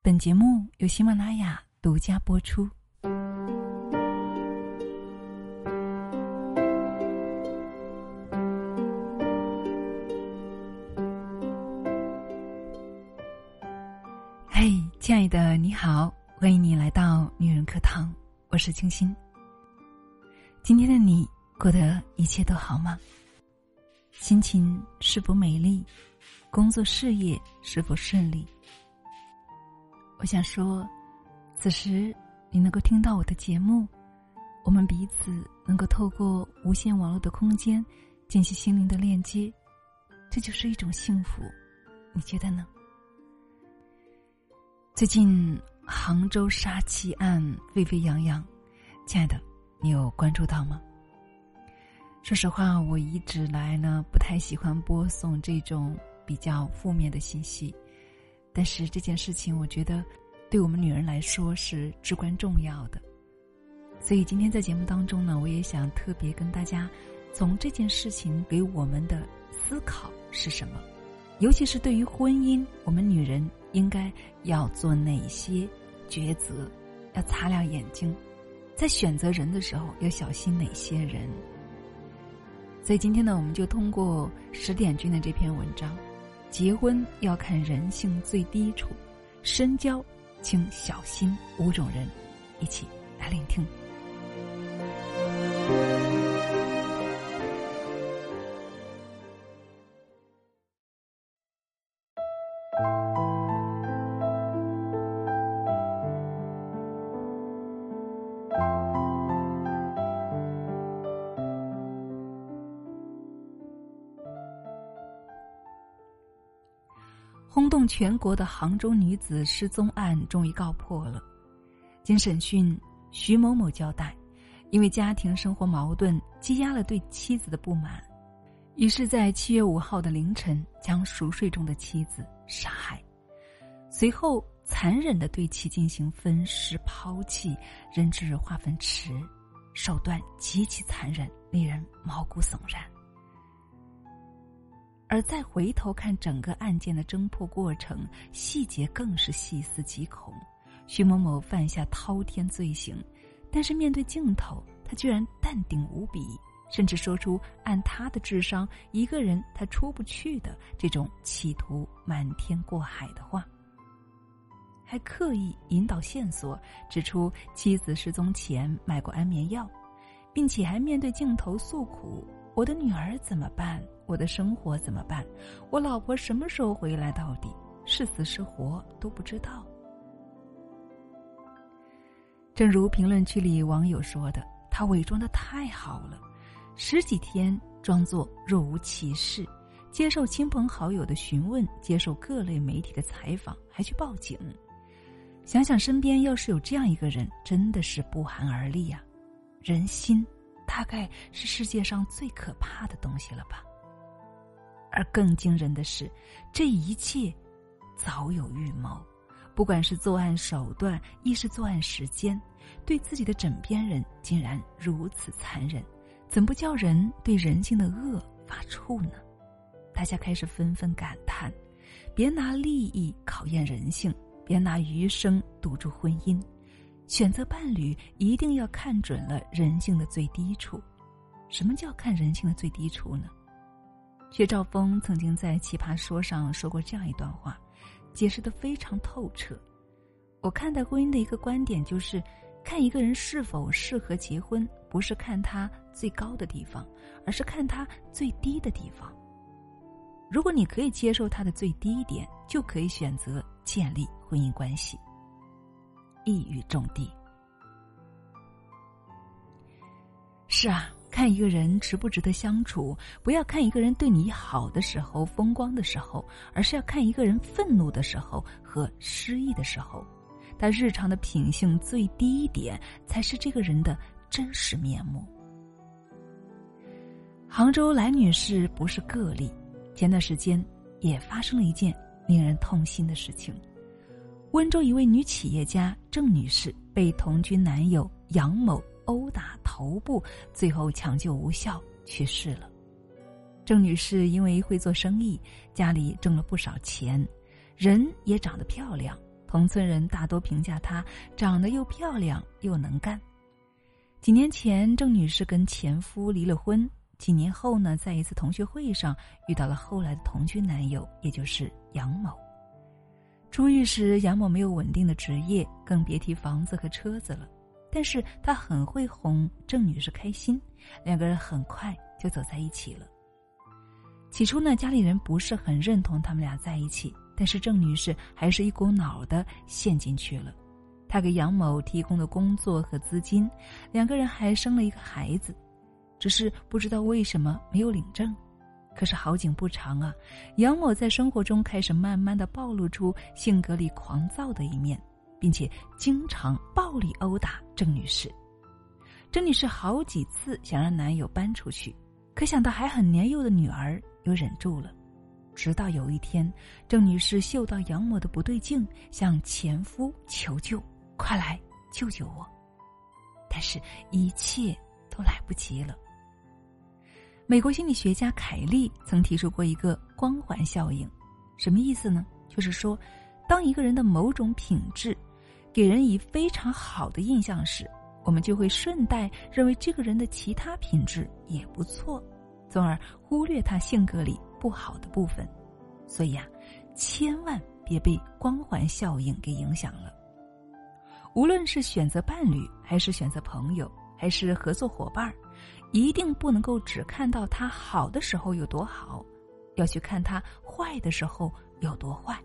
本节目由喜马拉雅独家播出。嘿，亲爱的，你好，欢迎你来到女人课堂，我是清新。今天的你过得一切都好吗？心情是否美丽？工作事业是否顺利？我想说，此时你能够听到我的节目，我们彼此能够透过无线网络的空间进行心灵的链接，这就是一种幸福。你觉得呢？最近杭州杀妻案沸沸扬扬，亲爱的，你有关注到吗？说实话，我一直来呢不太喜欢播送这种比较负面的信息。但是这件事情，我觉得对我们女人来说是至关重要的，所以今天在节目当中呢，我也想特别跟大家从这件事情给我们的思考是什么，尤其是对于婚姻，我们女人应该要做哪些抉择，要擦亮眼睛，在选择人的时候要小心哪些人。所以今天呢，我们就通过十点君的这篇文章。结婚要看人性最低处，深交请小心五种人，一起来聆听。轰动全国的杭州女子失踪案终于告破了。经审讯，徐某某交代，因为家庭生活矛盾积压了对妻子的不满，于是，在七月五号的凌晨将熟睡中的妻子杀害，随后残忍的对其进行分尸抛弃，扔至化粪池，手段极其残忍，令人毛骨悚然。而再回头看整个案件的侦破过程，细节更是细思极恐。徐某某犯下滔天罪行，但是面对镜头，他居然淡定无比，甚至说出按他的智商，一个人他出不去的这种企图瞒天过海的话，还刻意引导线索，指出妻子失踪前买过安眠药，并且还面对镜头诉苦：“我的女儿怎么办？”我的生活怎么办？我老婆什么时候回来？到底是死是活都不知道。正如评论区里网友说的：“他伪装的太好了，十几天装作若无其事，接受亲朋好友的询问，接受各类媒体的采访，还去报警。想想身边要是有这样一个人，真的是不寒而栗啊！人心，大概是世界上最可怕的东西了吧。”而更惊人的是，这一切早有预谋。不管是作案手段，亦是作案时间，对自己的枕边人竟然如此残忍，怎不叫人对人性的恶发怵呢？大家开始纷纷感叹：别拿利益考验人性，别拿余生赌注婚姻。选择伴侣一定要看准了人性的最低处。什么叫看人性的最低处呢？薛兆丰曾经在《奇葩说》上说过这样一段话，解释的非常透彻。我看待婚姻的一个观点就是，看一个人是否适合结婚，不是看他最高的地方，而是看他最低的地方。如果你可以接受他的最低点，就可以选择建立婚姻关系。一语中的。是啊。看一个人值不值得相处，不要看一个人对你好的时候、风光的时候，而是要看一个人愤怒的时候和失意的时候。他日常的品性最低点，才是这个人的真实面目。杭州来女士不是个例，前段时间也发生了一件令人痛心的事情：温州一位女企业家郑女士被同居男友杨某。殴打头部，最后抢救无效去世了。郑女士因为会做生意，家里挣了不少钱，人也长得漂亮，同村人大多评价她长得又漂亮又能干。几年前，郑女士跟前夫离了婚。几年后呢，在一次同学会上遇到了后来的同居男友，也就是杨某。出狱时，杨某没有稳定的职业，更别提房子和车子了。但是他很会哄郑女士开心，两个人很快就走在一起了。起初呢，家里人不是很认同他们俩在一起，但是郑女士还是一股脑的陷进去了。他给杨某提供的工作和资金，两个人还生了一个孩子，只是不知道为什么没有领证。可是好景不长啊，杨某在生活中开始慢慢的暴露出性格里狂躁的一面，并且经常暴力殴打郑女士。郑女士好几次想让男友搬出去，可想到还很年幼的女儿，又忍住了。直到有一天，郑女士嗅到杨某的不对劲，向前夫求救。快来救救我！但是，一切都来不及了。美国心理学家凯利曾提出过一个光环效应，什么意思呢？就是说，当一个人的某种品质给人以非常好的印象时，我们就会顺带认为这个人的其他品质也不错，从而忽略他性格里不好的部分。所以啊，千万别被光环效应给影响了。无论是选择伴侣，还是选择朋友，还是合作伙伴儿一定不能够只看到他好的时候有多好，要去看他坏的时候有多坏。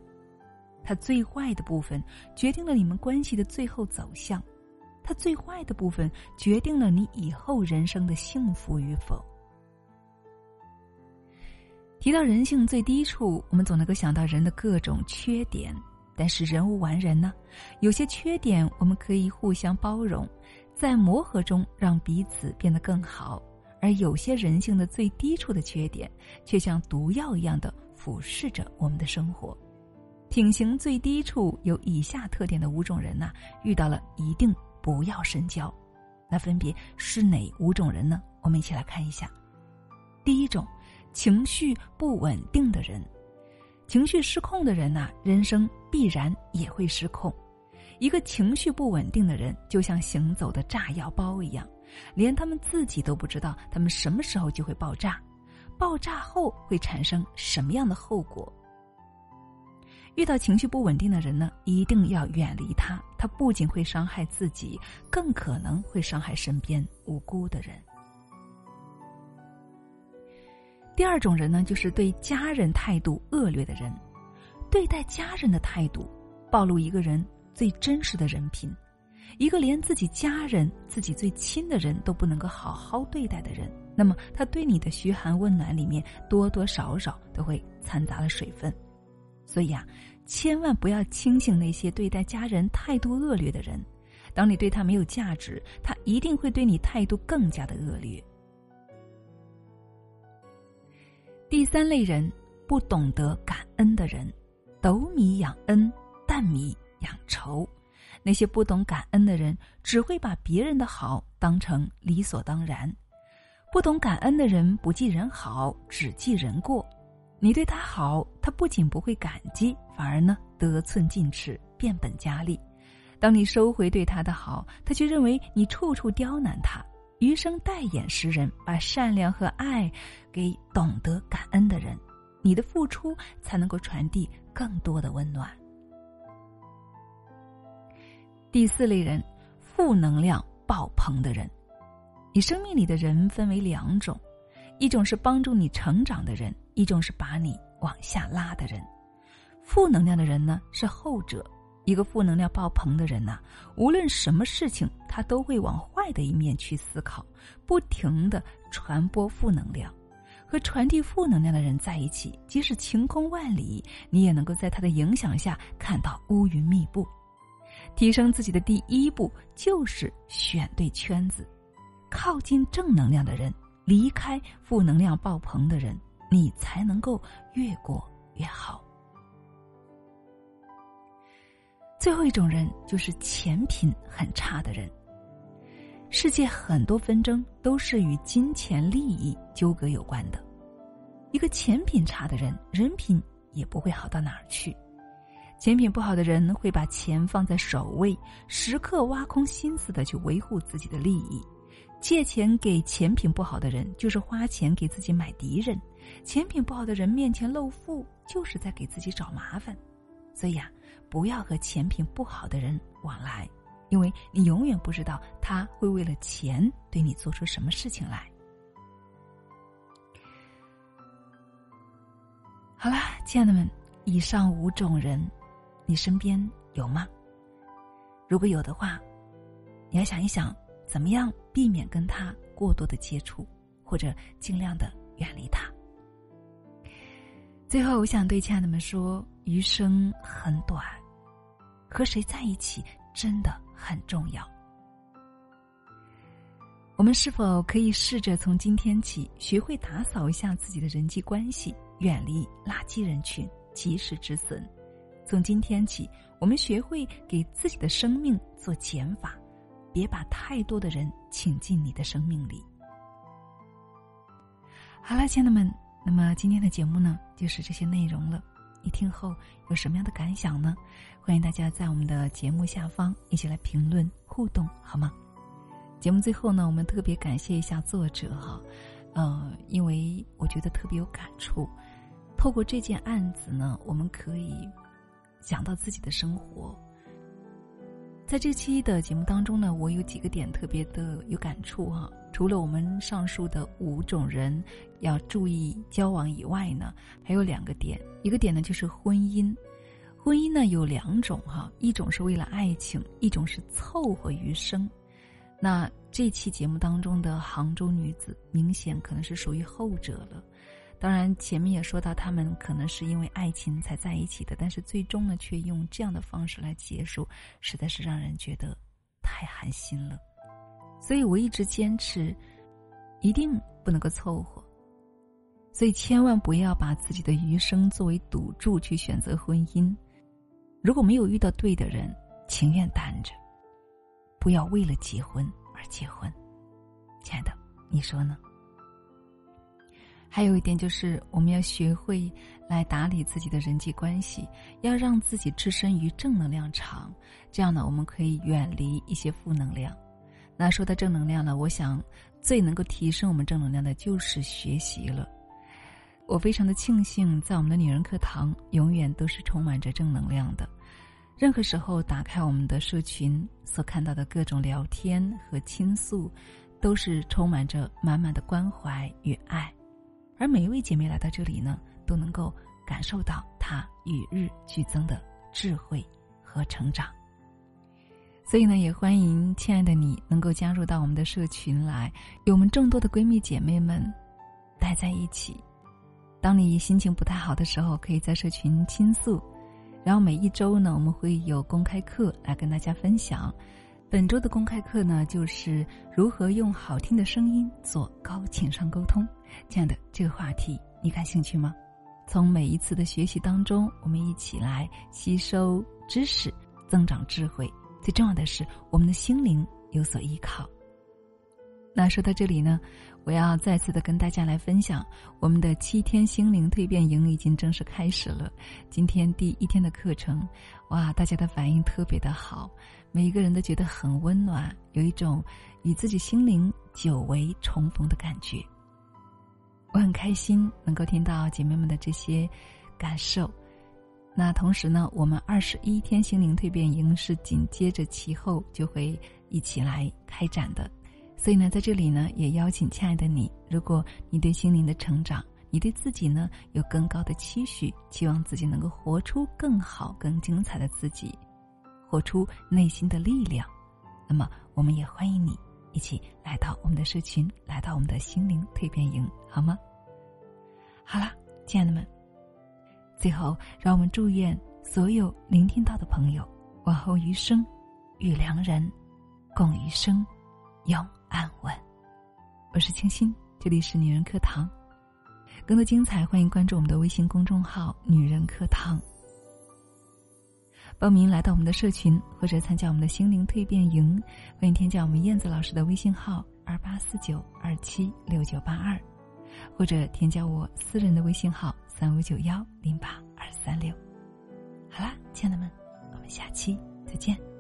他最坏的部分决定了你们关系的最后走向，他最坏的部分决定了你以后人生的幸福与否。提到人性最低处，我们总能够想到人的各种缺点。但是人无完人呢，有些缺点我们可以互相包容，在磨合中让彼此变得更好；而有些人性的最低处的缺点，却像毒药一样的腐蚀着我们的生活。品行最低处有以下特点的五种人呐，遇到了一定不要深交。那分别是哪五种人呢？我们一起来看一下。第一种，情绪不稳定的人。情绪失控的人呐，人生必然也会失控。一个情绪不稳定的人，就像行走的炸药包一样，连他们自己都不知道他们什么时候就会爆炸，爆炸后会产生什么样的后果。遇到情绪不稳定的人呢，一定要远离他，他不仅会伤害自己，更可能会伤害身边无辜的人。第二种人呢，就是对家人态度恶劣的人。对待家人的态度，暴露一个人最真实的人品。一个连自己家人、自己最亲的人都不能够好好对待的人，那么他对你的嘘寒问暖里面多多少少都会掺杂了水分。所以啊，千万不要轻信那些对待家人态度恶劣的人。当你对他没有价值，他一定会对你态度更加的恶劣。第三类人，不懂得感恩的人，斗米养恩，淡米养仇。那些不懂感恩的人，只会把别人的好当成理所当然。不懂感恩的人，不记人好，只记人过。你对他好，他不仅不会感激，反而呢得寸进尺，变本加厉。当你收回对他的好，他却认为你处处刁难他。余生带眼识人，把善良和爱给懂得感恩的人，你的付出才能够传递更多的温暖。第四类人，负能量爆棚的人。你生命里的人分为两种，一种是帮助你成长的人，一种是把你往下拉的人。负能量的人呢，是后者。一个负能量爆棚的人呐，无论什么事情，他都会往坏的一面去思考，不停的传播负能量。和传递负能量的人在一起，即使晴空万里，你也能够在他的影响下看到乌云密布。提升自己的第一步就是选对圈子，靠近正能量的人，离开负能量爆棚的人，你才能够越过越好。最后一种人就是钱品很差的人。世界很多纷争都是与金钱利益纠葛有关的，一个钱品差的人，人品也不会好到哪儿去。钱品不好的人会把钱放在首位，时刻挖空心思的去维护自己的利益。借钱给钱品不好的人，就是花钱给自己买敌人；钱品不好的人面前露富，就是在给自己找麻烦。所以呀，不要和钱品不好的人往来，因为你永远不知道他会为了钱对你做出什么事情来。好啦，亲爱的们，以上五种人。你身边有吗？如果有的话，你要想一想，怎么样避免跟他过多的接触，或者尽量的远离他。最后，我想对亲爱的们说：余生很短，和谁在一起真的很重要。我们是否可以试着从今天起，学会打扫一下自己的人际关系，远离垃圾人群，及时止损？从今天起，我们学会给自己的生命做减法，别把太多的人请进你的生命里。好了，亲爱的们，那么今天的节目呢，就是这些内容了。你听后有什么样的感想呢？欢迎大家在我们的节目下方一起来评论互动，好吗？节目最后呢，我们特别感谢一下作者哈，呃，因为我觉得特别有感触。透过这件案子呢，我们可以。讲到自己的生活，在这期的节目当中呢，我有几个点特别的有感触哈。除了我们上述的五种人要注意交往以外呢，还有两个点。一个点呢就是婚姻，婚姻呢有两种哈，一种是为了爱情，一种是凑合余生。那这期节目当中的杭州女子，明显可能是属于后者了。当然，前面也说到，他们可能是因为爱情才在一起的，但是最终呢，却用这样的方式来结束，实在是让人觉得太寒心了。所以我一直坚持，一定不能够凑合。所以千万不要把自己的余生作为赌注去选择婚姻。如果没有遇到对的人，情愿单着，不要为了结婚而结婚。亲爱的，你说呢？还有一点就是，我们要学会来打理自己的人际关系，要让自己置身于正能量场，这样呢，我们可以远离一些负能量。那说到正能量呢，我想最能够提升我们正能量的就是学习了。我非常的庆幸，在我们的女人课堂，永远都是充满着正能量的。任何时候打开我们的社群，所看到的各种聊天和倾诉，都是充满着满满的关怀与爱。而每一位姐妹来到这里呢，都能够感受到她与日俱增的智慧和成长。所以呢，也欢迎亲爱的你能够加入到我们的社群来，与我们众多的闺蜜姐妹们待在一起。当你心情不太好的时候，可以在社群倾诉。然后每一周呢，我们会有公开课来跟大家分享。本周的公开课呢，就是如何用好听的声音做高情商沟通。亲爱的，这个话题你感兴趣吗？从每一次的学习当中，我们一起来吸收知识，增长智慧。最重要的是，我们的心灵有所依靠。那说到这里呢，我要再次的跟大家来分享，我们的七天心灵蜕变营已经正式开始了。今天第一天的课程，哇，大家的反应特别的好。每一个人都觉得很温暖，有一种与自己心灵久违重逢的感觉。我很开心能够听到姐妹们的这些感受。那同时呢，我们二十一天心灵蜕变营是紧接着其后就会一起来开展的。所以呢，在这里呢，也邀请亲爱的你，如果你对心灵的成长，你对自己呢有更高的期许，期望自己能够活出更好、更精彩的自己。活出内心的力量，那么我们也欢迎你一起来到我们的社群，来到我们的心灵蜕变营，好吗？好了，亲爱的们，最后让我们祝愿所有聆听到的朋友，往后余生与良人共余生，永安稳。我是清新，这里是女人课堂，更多精彩，欢迎关注我们的微信公众号“女人课堂”。报名来到我们的社群，或者参加我们的心灵蜕变营，欢迎添加我们燕子老师的微信号二八四九二七六九八二，或者添加我私人的微信号三五九幺零八二三六。好啦，亲爱的们，我们下期再见。